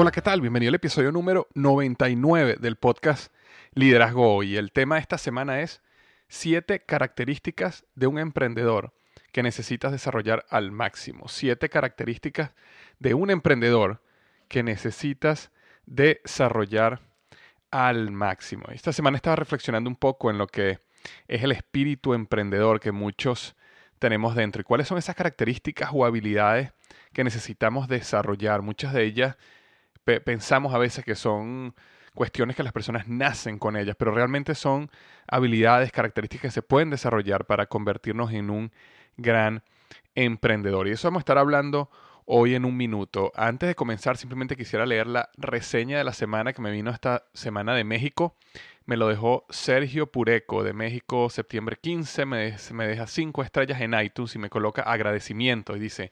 Hola, ¿qué tal? Bienvenido al episodio número 99 del podcast Liderazgo Hoy. El tema de esta semana es 7 características de un emprendedor que necesitas desarrollar al máximo. 7 características de un emprendedor que necesitas desarrollar al máximo. Esta semana estaba reflexionando un poco en lo que es el espíritu emprendedor que muchos tenemos dentro y cuáles son esas características o habilidades que necesitamos desarrollar. Muchas de ellas pensamos a veces que son cuestiones que las personas nacen con ellas, pero realmente son habilidades, características que se pueden desarrollar para convertirnos en un gran emprendedor. Y eso vamos a estar hablando hoy en un minuto. Antes de comenzar, simplemente quisiera leer la reseña de la semana que me vino esta semana de México. Me lo dejó Sergio Pureco de México, septiembre 15. Me, me deja cinco estrellas en iTunes y me coloca agradecimiento. Y dice,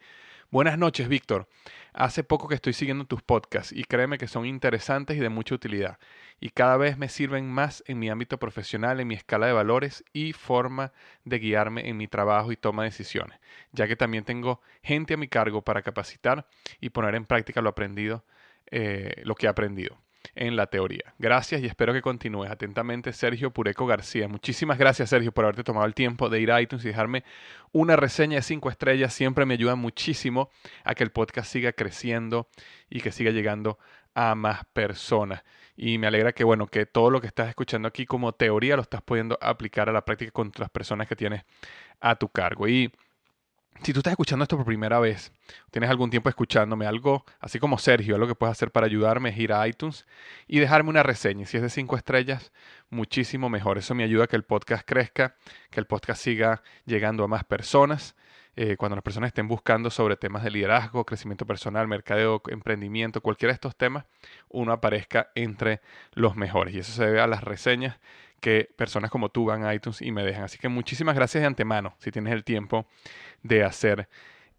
Buenas noches, Víctor. Hace poco que estoy siguiendo tus podcasts y créeme que son interesantes y de mucha utilidad. Y cada vez me sirven más en mi ámbito profesional, en mi escala de valores y forma de guiarme en mi trabajo y toma de decisiones, ya que también tengo gente a mi cargo para capacitar y poner en práctica lo aprendido, eh, lo que he aprendido en la teoría. Gracias y espero que continúes. Atentamente, Sergio Pureco García. Muchísimas gracias, Sergio, por haberte tomado el tiempo de ir a iTunes y dejarme una reseña de cinco estrellas. Siempre me ayuda muchísimo a que el podcast siga creciendo y que siga llegando a más personas. Y me alegra que, bueno, que todo lo que estás escuchando aquí como teoría lo estás pudiendo aplicar a la práctica con las personas que tienes a tu cargo. Y si tú estás escuchando esto por primera vez, tienes algún tiempo escuchándome, algo así como Sergio, algo que puedes hacer para ayudarme es ir a iTunes y dejarme una reseña. Si es de cinco estrellas, muchísimo mejor. Eso me ayuda a que el podcast crezca, que el podcast siga llegando a más personas. Eh, cuando las personas estén buscando sobre temas de liderazgo, crecimiento personal, mercadeo, emprendimiento, cualquiera de estos temas, uno aparezca entre los mejores. Y eso se debe a las reseñas que personas como tú van a iTunes y me dejan. Así que muchísimas gracias de antemano si tienes el tiempo de hacer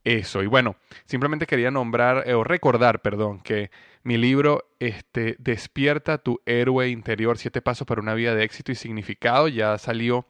eso. Y bueno, simplemente quería nombrar eh, o recordar, perdón, que mi libro este, Despierta tu héroe interior, siete pasos para una vida de éxito y significado, ya salió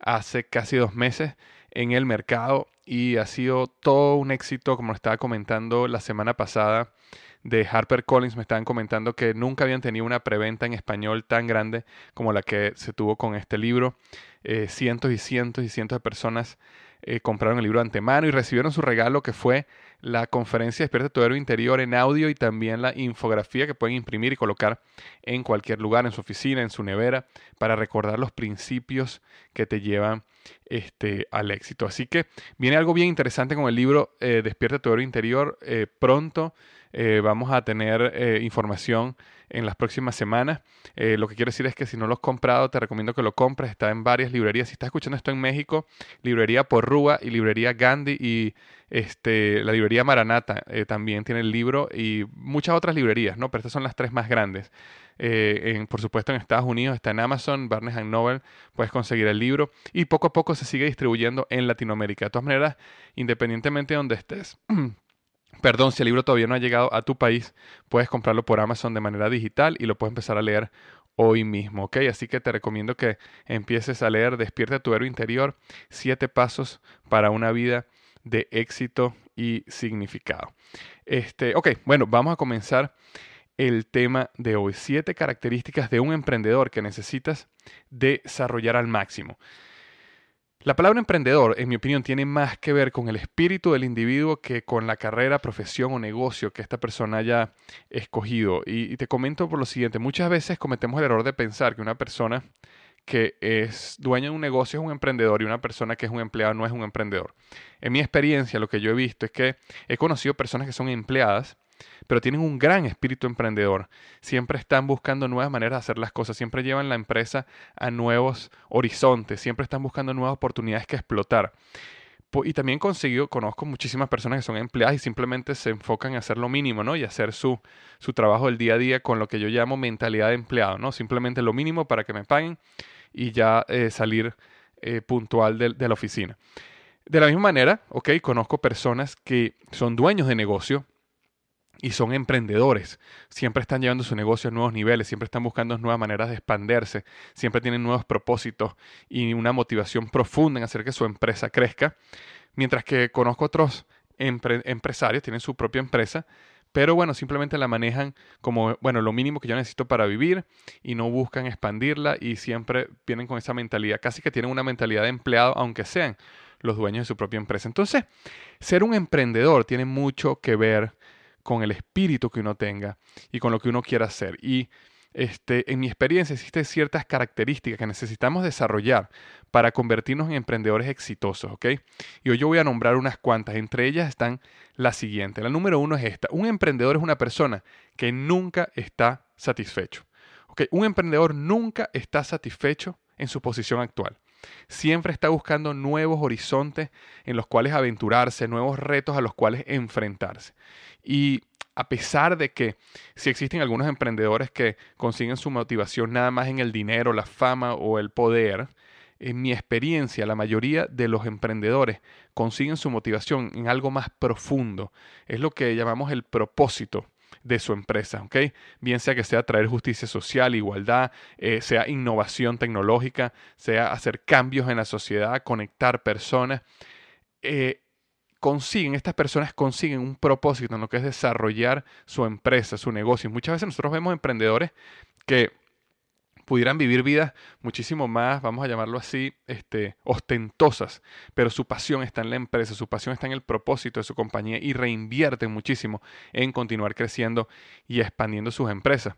hace casi dos meses en el mercado y ha sido todo un éxito, como estaba comentando la semana pasada de Harper Collins me estaban comentando que nunca habían tenido una preventa en español tan grande como la que se tuvo con este libro. Eh, cientos y cientos y cientos de personas eh, compraron el libro antemano y recibieron su regalo que fue la conferencia Despierta tu héroe interior en audio y también la infografía que pueden imprimir y colocar en cualquier lugar, en su oficina, en su nevera, para recordar los principios que te llevan este, al éxito. Así que viene algo bien interesante con el libro eh, Despierta tu héroe interior pronto. Eh, vamos a tener eh, información en las próximas semanas. Eh, lo que quiero decir es que si no lo has comprado, te recomiendo que lo compres. Está en varias librerías. Si estás escuchando esto en México, librería Porrúa y librería Gandhi y este, la librería Maranata también tiene el libro y muchas otras librerías, ¿no? Pero estas son las tres más grandes. por supuesto, en Estados Unidos está en Amazon, Barnes Noble, puedes conseguir el libro y poco a poco se sigue distribuyendo en Latinoamérica. De todas maneras, independientemente de donde estés, Perdón, si el libro todavía no ha llegado a tu país, puedes comprarlo por Amazon de manera digital y lo puedes empezar a leer hoy mismo, ¿ok? Así que te recomiendo que empieces a leer Despierta tu héroe interior, siete pasos para una vida de éxito y significado. Este, ok, bueno, vamos a comenzar el tema de hoy. Siete características de un emprendedor que necesitas desarrollar al máximo. La palabra emprendedor, en mi opinión, tiene más que ver con el espíritu del individuo que con la carrera, profesión o negocio que esta persona haya escogido. Y, te comento por lo siguiente, muchas veces cometemos el error de pensar que una persona que es dueño de un negocio es un emprendedor y una persona que es un empleado no es un emprendedor. En mi experiencia, lo que yo he visto es que he conocido personas que son empleadas pero tienen un gran espíritu emprendedor. Siempre están buscando nuevas maneras de hacer las cosas, siempre llevan la empresa a nuevos horizontes, siempre están buscando nuevas oportunidades que explotar. Y también consigo, conozco muchísimas personas que son empleadas y simplemente se enfocan en hacer lo mínimo, ¿no? Y hacer su, su trabajo del día a día con lo que yo llamo mentalidad de empleado, ¿no? Simplemente lo mínimo para que me paguen y ya eh, salir eh, puntual de, de la oficina. De la misma manera, ok, conozco personas que son dueños de negocio, y son emprendedores. Siempre están llevando su negocio a nuevos niveles, siempre están buscando nuevas maneras de expandirse, siempre tienen nuevos propósitos y una motivación profunda en hacer que su empresa crezca. Mientras que conozco otros empresarios, tienen su propia empresa, pero bueno, simplemente la manejan como, bueno, lo mínimo que yo necesito para vivir y no buscan expandirla y siempre vienen con esa mentalidad, casi que tienen una mentalidad de empleado, aunque sean los dueños de su propia empresa. Entonces, ser un emprendedor tiene mucho que ver con el espíritu que uno tenga y con lo que uno quiera hacer. Y este, en mi experiencia existen ciertas características que necesitamos desarrollar para convertirnos en emprendedores exitosos, ¿ok? Y hoy yo voy a nombrar unas cuantas, entre ellas están las siguientes. La número uno es esta, un emprendedor es una persona que nunca está satisfecho, ¿ok? Un emprendedor nunca está satisfecho en su posición actual. Siempre está buscando nuevos horizontes en los cuales aventurarse, nuevos retos a los cuales enfrentarse. Y a pesar de que si existen algunos emprendedores que consiguen su motivación nada más en el dinero, la fama o el poder, en mi experiencia, la mayoría de los emprendedores consiguen su motivación en algo más profundo. Es lo que llamamos el propósito de su empresa, ¿ok? Bien sea que sea traer justicia social, igualdad, eh, sea innovación tecnológica, sea hacer cambios en la sociedad, conectar personas. Eh, consiguen, estas personas consiguen un propósito en lo que es desarrollar su empresa, su negocio. Muchas veces nosotros vemos emprendedores que pudieran vivir vidas muchísimo más, vamos a llamarlo así, este, ostentosas, pero su pasión está en la empresa, su pasión está en el propósito de su compañía y reinvierten muchísimo en continuar creciendo y expandiendo sus empresas.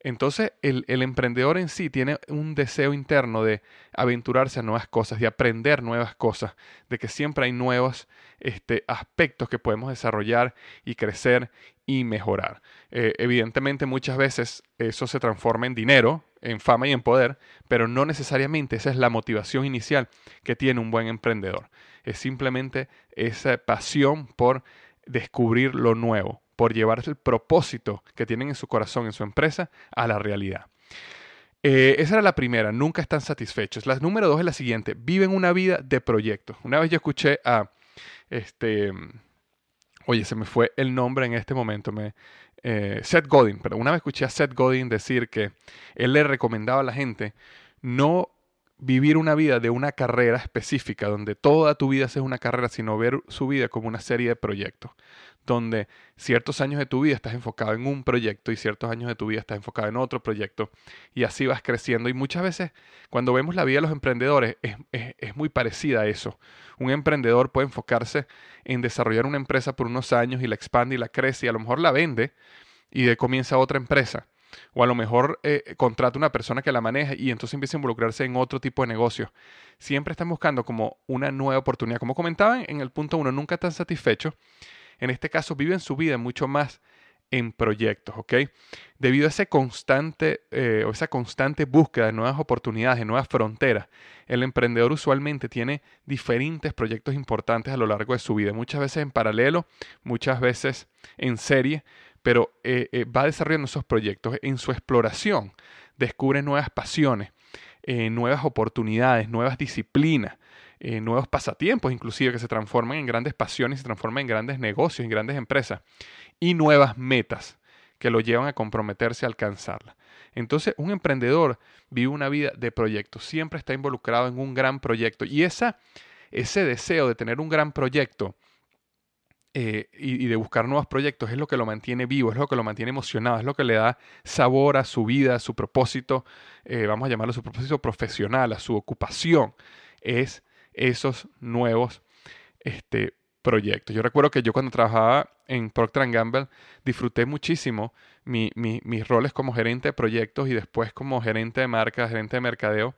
Entonces, el, emprendedor en sí tiene un deseo interno de aventurarse a nuevas cosas, de aprender nuevas cosas, de que siempre hay nuevos este, aspectos que podemos desarrollar y crecer y mejorar. Eh, evidentemente, muchas veces eso se transforma en dinero, en fama y en poder, pero no necesariamente esa es la motivación inicial que tiene un buen emprendedor. Es simplemente esa pasión por descubrir lo nuevo, por llevar el propósito que tienen en su corazón, en su empresa, a la realidad. Eh, esa era la primera, nunca están satisfechos. La número dos es la siguiente, viven una vida de proyectos. Una vez yo escuché a, este, oye, se me fue el nombre en este momento, me, eh, Seth Godin, pero una vez escuché a Seth Godin decir que él le recomendaba a la gente no vivir una vida de una carrera específica, donde toda tu vida sea una carrera, sino ver su vida como una serie de proyectos, donde ciertos años de tu vida estás enfocado en un proyecto y ciertos años de tu vida estás enfocado en otro proyecto, y así vas creciendo. Y muchas veces cuando vemos la vida de los emprendedores es, es muy parecida a eso. Un emprendedor puede enfocarse en desarrollar una empresa por unos años y la expande y la crece y a lo mejor la vende y de comienza otra empresa o a lo mejor eh, contrata una persona que la maneja y entonces empieza a involucrarse en otro tipo de negocio. Siempre están buscando como una nueva oportunidad. Como comentaban en el punto uno, nunca están satisfechos. En este caso, viven su vida mucho más en proyectos, ¿ok? Debido a constante, eh, o esa constante búsqueda de nuevas oportunidades, de nuevas fronteras, el emprendedor usualmente tiene diferentes proyectos importantes a lo largo de su vida, muchas veces en paralelo, muchas veces en serie, pero eh, eh, va desarrollando esos proyectos. En su exploración descubre nuevas pasiones, nuevas oportunidades, nuevas disciplinas, nuevos pasatiempos inclusive que se transforman en grandes pasiones, se transforman en grandes negocios, en grandes empresas y nuevas metas que lo llevan a comprometerse a alcanzarlas. Entonces, un emprendedor vive una vida de proyectos, siempre está involucrado en un gran proyecto y esa, ese deseo de tener un gran proyecto eh, y, de buscar nuevos proyectos es lo que lo mantiene vivo, es lo que lo mantiene emocionado, es lo que le da sabor a su vida, a su propósito, eh, vamos a llamarlo su propósito profesional, a su ocupación, es esos nuevos este, proyectos. Yo recuerdo que yo cuando trabajaba en Procter Gamble disfruté muchísimo mis roles como gerente de proyectos y después como gerente de marca, gerente de mercadeo,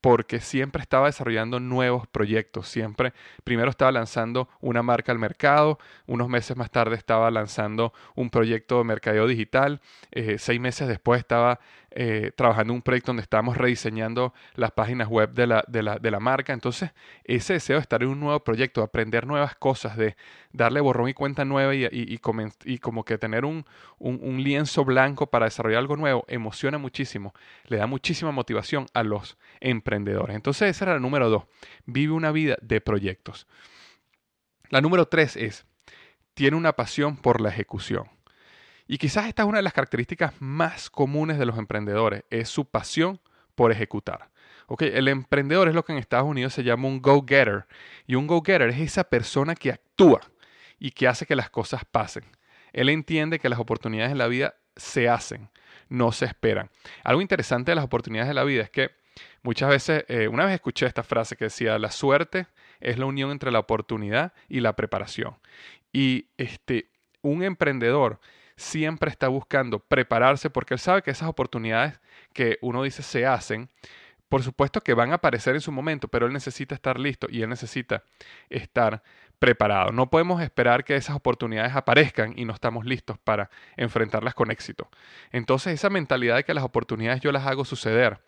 porque siempre estaba desarrollando nuevos proyectos, siempre primero estaba lanzando una marca al mercado, unos meses más tarde estaba lanzando un proyecto de mercadeo digital, eh, seis meses después estaba eh, trabajando en un proyecto donde estábamos rediseñando las páginas web de la, de, la, de la, marca. Entonces, ese deseo de estar en un nuevo proyecto, de aprender nuevas cosas, de darle borrón y cuenta nueva y, y, y, como que tener un, un, un, lienzo blanco para desarrollar algo nuevo, emociona muchísimo, le da muchísima motivación a los emprendedores. Entonces, esa era la número dos, vive una vida de proyectos. La número tres es, tiene una pasión por la ejecución. Y quizás esta es una de las características más comunes de los emprendedores, es su pasión por ejecutar. El emprendedor es lo que en Estados Unidos se llama un go-getter. Y un go-getter es esa persona que actúa y que hace que las cosas pasen. Él entiende que las oportunidades en la vida se hacen, no se esperan. Algo interesante de las oportunidades de la vida es que muchas veces, eh, una vez escuché esta frase que decía, la suerte es la unión entre la oportunidad y la preparación. Y este, un emprendedor siempre está buscando prepararse porque él sabe que esas oportunidades que uno dice se hacen, por supuesto que van a aparecer en su momento, pero él necesita estar listo y él necesita estar preparado. No podemos esperar que esas oportunidades aparezcan y no estamos listos para enfrentarlas con éxito. Entonces esa mentalidad de que las oportunidades yo las hago suceder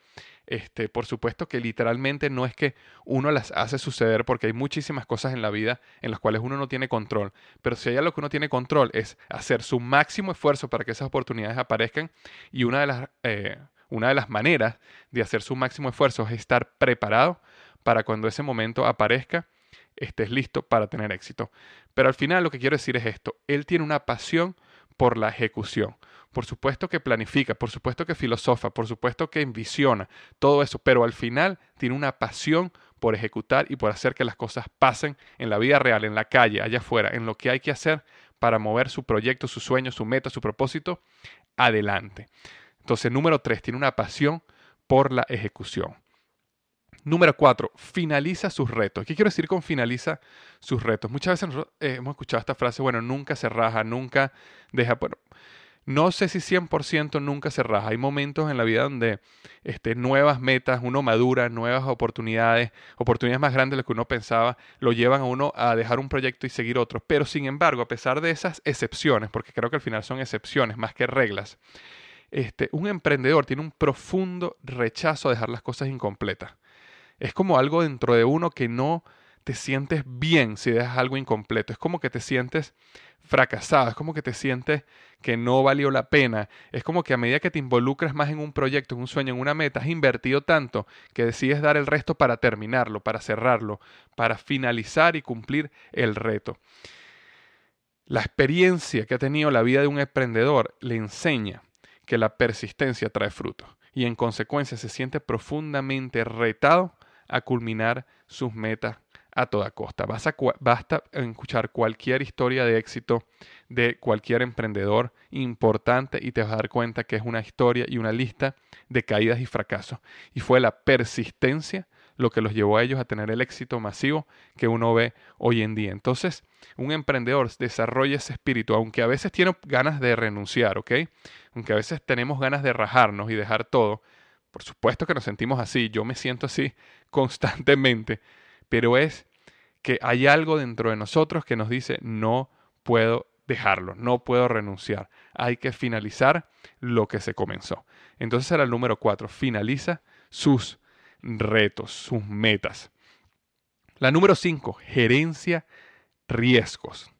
este, por supuesto que literalmente no es que uno las hace suceder porque hay muchísimas cosas en la vida en las cuales uno no tiene control, pero si hay algo que uno tiene control es hacer su máximo esfuerzo para que esas oportunidades aparezcan y una de las, eh, una de las maneras de hacer su máximo esfuerzo es estar preparado para cuando ese momento aparezca estés listo para tener éxito. Pero al final lo que quiero decir es esto, él tiene una pasión por la ejecución por supuesto que planifica, por supuesto que filosofa, por supuesto que envisiona, todo eso, pero al final tiene una pasión por ejecutar y por hacer que las cosas pasen en la vida real, en la calle, allá afuera, en lo que hay que hacer para mover su proyecto, su sueño, su meta, su propósito adelante. Entonces, número tres, tiene una pasión por la ejecución. Número cuatro, finaliza sus retos. ¿Qué quiero decir con finaliza sus retos? Muchas veces eh, hemos escuchado esta frase, bueno, nunca se raja, nunca deja, bueno, no sé si 100% nunca se raja. Hay momentos en la vida donde este, nuevas metas, uno madura, nuevas oportunidades, oportunidades más grandes de lo que uno pensaba, lo llevan a uno a dejar un proyecto y seguir otro. Pero sin embargo, a pesar de esas excepciones, porque creo que al final son excepciones más que reglas, este, un emprendedor tiene un profundo rechazo a dejar las cosas incompletas. Es como algo dentro de uno que no te sientes bien si dejas algo incompleto. Es como que te sientes fracasado, es como que te sientes que no valió la pena. Es como que a medida que te involucras más en un proyecto, en un sueño, en una meta, has invertido tanto que decides dar el resto para terminarlo, para cerrarlo, para finalizar y cumplir el reto. La experiencia que ha tenido la vida de un emprendedor le enseña que la persistencia trae frutos. y en consecuencia se siente profundamente retado a culminar sus metas a toda costa. basta escuchar cualquier historia de éxito de cualquier emprendedor importante y te vas a dar cuenta que es una historia y una lista de caídas y fracasos. Y fue la persistencia lo que los llevó a ellos a tener el éxito masivo que uno ve hoy en día. Entonces, un emprendedor desarrolla ese espíritu, aunque a veces tiene ganas de renunciar, ¿ok? Aunque a veces tenemos ganas de rajarnos y dejar todo. Por supuesto que nos sentimos así, yo me siento así constantemente, pero es que hay algo dentro de nosotros que nos dice no puedo dejarlo, no puedo renunciar, hay que finalizar lo que se comenzó. Entonces era el número cuatro, finaliza sus retos, sus metas. La número cinco, gerencia riesgos.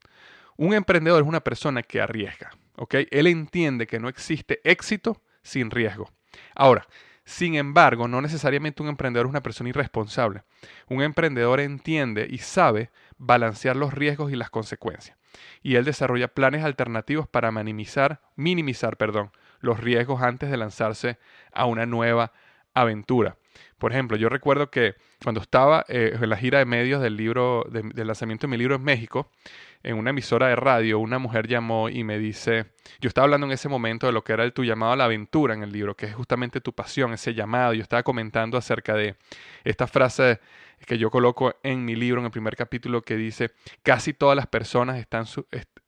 Un emprendedor es una persona que arriesga, ¿ok? Él entiende que no existe éxito sin riesgo. Ahora, sin embargo, no necesariamente un emprendedor es una persona irresponsable. Un emprendedor entiende y sabe balancear los riesgos y las consecuencias. Y él desarrolla planes alternativos para minimizar, minimizar perdón, los riesgos antes de lanzarse a una nueva aventura. Por ejemplo, yo recuerdo que cuando estaba eh, en la gira de medios del libro, del lanzamiento de mi libro en México, en una emisora de radio, una mujer llamó y me dice, yo estaba hablando en ese momento de lo que era el, tu llamado a la aventura en el libro, que es justamente tu pasión, ese llamado. Yo estaba comentando acerca de esta frase que yo coloco en mi libro, en el primer capítulo, que dice, casi todas las personas están...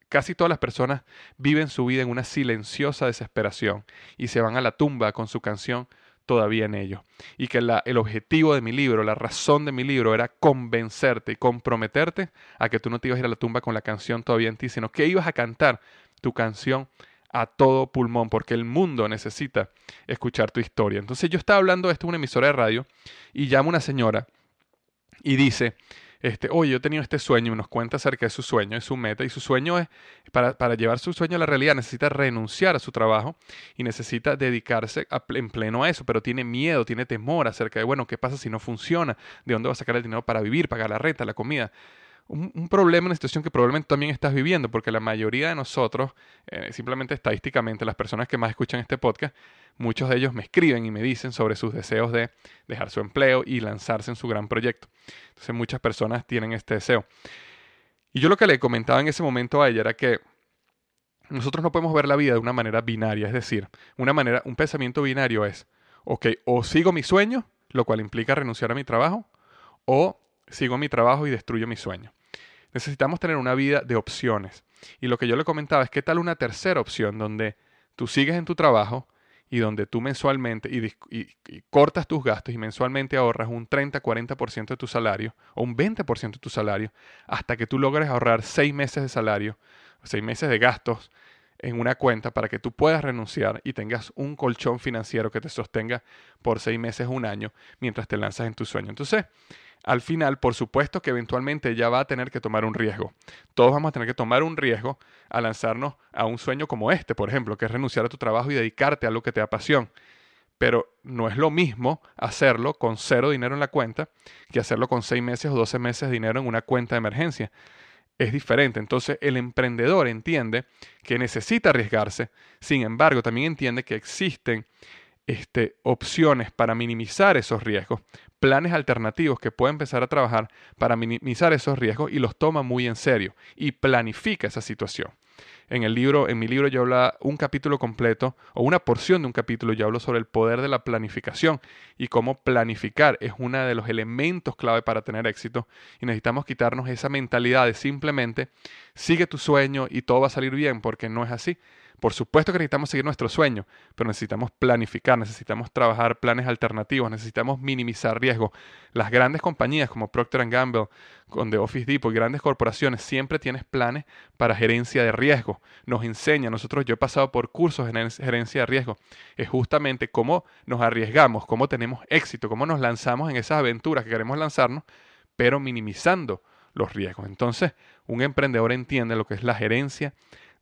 casi todas las personas viven su vida en una silenciosa desesperación y se van a la tumba con su canción todavía en ello. Y que el objetivo de mi libro, la razón de mi libro era convencerte y comprometerte a que tú no te ibas a ir a la tumba con la canción todavía en ti, sino que ibas a cantar tu canción a todo pulmón, porque el mundo necesita escuchar tu historia. Entonces yo estaba hablando esto en una emisora de radio y llama una señora y dice, este, oye, yo he tenido este sueño y nos cuenta acerca de su sueño, de su meta, y su sueño es, para, para llevar su sueño a la realidad, necesita renunciar a su trabajo y necesita dedicarse en pleno a eso, pero tiene miedo, tiene temor acerca de, bueno, ¿qué pasa si no funciona? ¿De dónde va a sacar el dinero para vivir, pagar la renta, la comida? Un, problema, una situación que probablemente también estás viviendo, porque la mayoría de nosotros, eh, simplemente estadísticamente, las personas que más escuchan este podcast, muchos de ellos me escriben y me dicen sobre sus deseos de dejar su empleo y lanzarse en su gran proyecto. Entonces muchas personas tienen este deseo. Y yo lo que le comentaba en ese momento a ella era que nosotros no podemos ver la vida de una manera binaria, es decir, una manera, un pensamiento binario es, ok, o sigo mi sueño, lo cual implica renunciar a mi trabajo, o sigo mi trabajo y destruyo mi sueño. Necesitamos tener una vida de opciones. Y lo que yo le comentaba es qué tal una tercera opción donde tú sigues en tu trabajo y donde tú mensualmente y, cortas tus gastos y mensualmente ahorras un 30-40% de tu salario o un 20% de tu salario hasta que tú logres ahorrar seis meses de salario, seis meses de gastos en una cuenta para que tú puedas renunciar y tengas un colchón financiero que te sostenga por seis meses, un año, mientras te lanzas en tu sueño. Entonces, al final, por supuesto que eventualmente ella va a tener que tomar un riesgo. Todos vamos a tener que tomar un riesgo a lanzarnos a un sueño como este, por ejemplo, que es renunciar a tu trabajo y dedicarte a lo que te apasiona. Pero no es lo mismo hacerlo con cero dinero en la cuenta que hacerlo con seis meses o doce meses de dinero en una cuenta de emergencia. Es diferente. Entonces el emprendedor entiende que necesita arriesgarse, sin embargo también entiende que existen este, opciones para minimizar esos riesgos, planes alternativos que puede empezar a trabajar para minimizar esos riesgos y los toma muy en serio y planifica esa situación. En el libro, en mi libro yo hablo un capítulo completo o una porción de un capítulo yo hablo sobre el poder de la planificación y cómo planificar es uno de los elementos clave para tener éxito y necesitamos quitarnos esa mentalidad de simplemente sigue tu sueño y todo va a salir bien porque no es así. Por supuesto que necesitamos seguir nuestro sueño, pero necesitamos planificar, necesitamos trabajar planes alternativos, necesitamos minimizar riesgo. Las grandes compañías como Procter Gamble, con The Office Depot grandes corporaciones siempre tienes planes para gerencia de riesgo. Nos enseña, nosotros yo he pasado por cursos en gerencia de riesgo, es justamente cómo nos arriesgamos, cómo tenemos éxito, cómo nos lanzamos en esas aventuras que queremos lanzarnos, pero minimizando los riesgos. Entonces, un emprendedor entiende lo que es la gerencia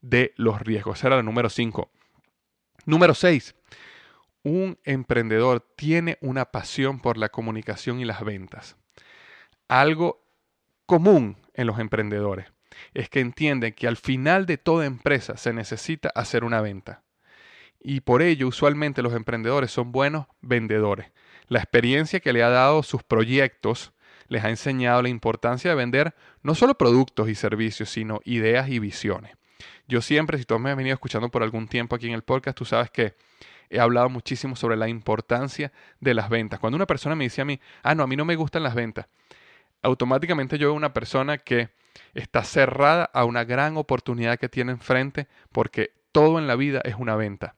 de los riesgos. Esa era la número 5. Número 6. Un emprendedor tiene una pasión por la comunicación y las ventas. Algo común en los emprendedores es que entienden que al final de toda empresa se necesita hacer una venta. y por ello usualmente los emprendedores son buenos vendedores. La experiencia que le ha dado sus proyectos les ha enseñado la importancia de vender no solo productos y servicios, sino ideas y visiones. Yo siempre, si tú me has venido escuchando por algún tiempo aquí en el podcast, tú sabes que he hablado muchísimo sobre la importancia de las ventas. Cuando una persona me dice a mí, ah, no, a mí no me gustan las ventas, automáticamente yo veo una persona que está cerrada a una gran oportunidad que tiene enfrente porque todo en la vida es una venta.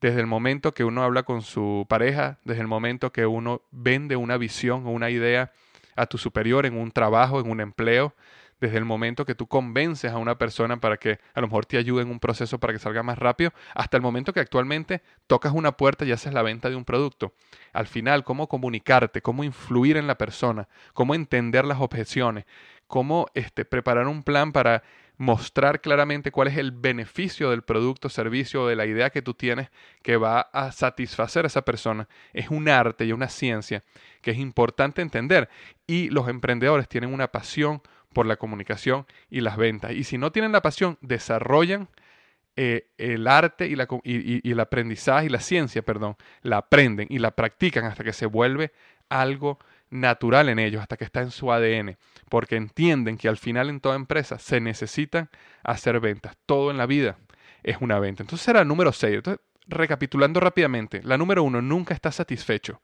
Desde el momento que uno habla con su pareja, desde el momento que uno vende una visión o una idea a tu superior en un trabajo, en un empleo, desde el momento que tú convences a una persona para que a lo mejor te ayude en un proceso para que salga más rápido, hasta el momento que actualmente tocas una puerta y haces la venta de un producto. Al final, cómo comunicarte, cómo influir en la persona, cómo entender las objeciones, cómo este, preparar un plan para mostrar claramente cuál es el beneficio del producto, servicio o de la idea que tú tienes que va a satisfacer a esa persona. Es un arte y una ciencia que es importante entender y los emprendedores tienen una pasión por la comunicación y las ventas. Y si no tienen la pasión, desarrollan eh, el arte y, la, y, el aprendizaje y la ciencia, perdón, la aprenden y la practican hasta que se vuelve algo natural en ellos, hasta que está en su ADN, porque entienden que al final en toda empresa se necesitan hacer ventas. Todo en la vida es una venta. Entonces era número 6. Entonces, recapitulando rápidamente, la número 1 nunca está satisfecho.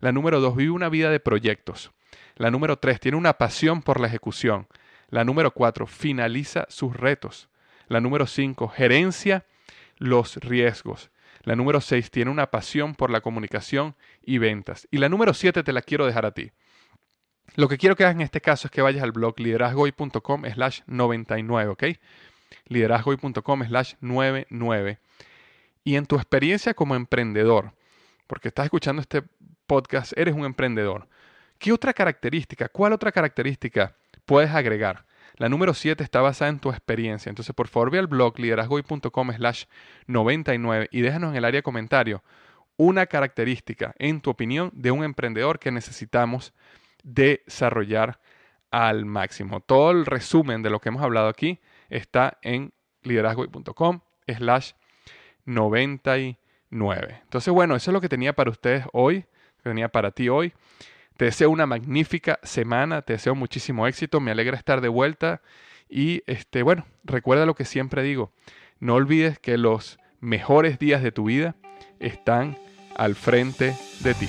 La número 2 vive una vida de proyectos. La número 3 tiene una pasión por la ejecución. La número 4 finaliza sus retos. La número 5 gerencia los riesgos. La número 6 tiene una pasión por la comunicación y ventas. Y la número 7 te la quiero dejar a ti. Lo que quiero que hagas en este caso es que vayas al blog liderazgoy.com slash 99, ¿ok? liderazgoy.com slash 99. Y en tu experiencia como emprendedor, porque estás escuchando este podcast, eres un emprendedor. ¿Qué otra característica, cuál otra característica puedes agregar? La número 7 está basada en tu experiencia. Entonces, por favor, ve al blog liderazgoy.com slash 99 y déjanos en el área de comentario una característica, en tu opinión, de un emprendedor que necesitamos desarrollar al máximo. Todo el resumen de lo que hemos hablado aquí está en liderazgoy.com slash 99. Entonces, bueno, eso es lo que tenía para ustedes hoy, que tenía para ti hoy. Te deseo una magnífica semana, te deseo muchísimo éxito, me alegra estar de vuelta y este bueno, recuerda lo que siempre digo, no olvides que los mejores días de tu vida están al frente de ti.